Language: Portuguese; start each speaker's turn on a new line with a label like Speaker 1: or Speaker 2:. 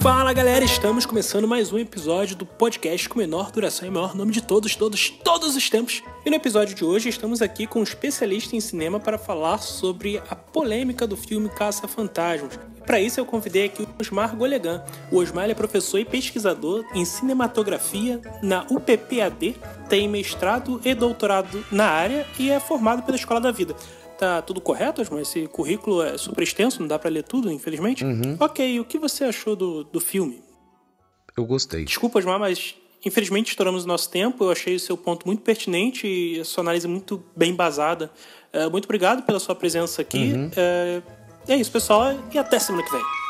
Speaker 1: Fala galera, estamos começando mais um episódio do podcast com menor duração e maior nome de todos, todos, todos os tempos. E no episódio de hoje estamos aqui com um especialista em cinema para falar sobre a polêmica do filme Caça Fantasmas. Para isso eu convidei aqui o Osmar Golegan. O Osmar é professor e pesquisador em cinematografia na UPPAD, tem mestrado e doutorado na área e é formado pela Escola da Vida. Tá tudo correto, Osmar? Esse currículo é super extenso, não dá para ler tudo, infelizmente?
Speaker 2: Uhum.
Speaker 1: Ok, o que você achou do, do filme?
Speaker 2: Eu gostei.
Speaker 1: Desculpa, Osmar, mas infelizmente estouramos o nosso tempo. Eu achei o seu ponto muito pertinente e a sua análise muito bem embasada. É, muito obrigado pela sua presença aqui.
Speaker 2: Uhum.
Speaker 1: É, é isso, pessoal, e até semana que vem.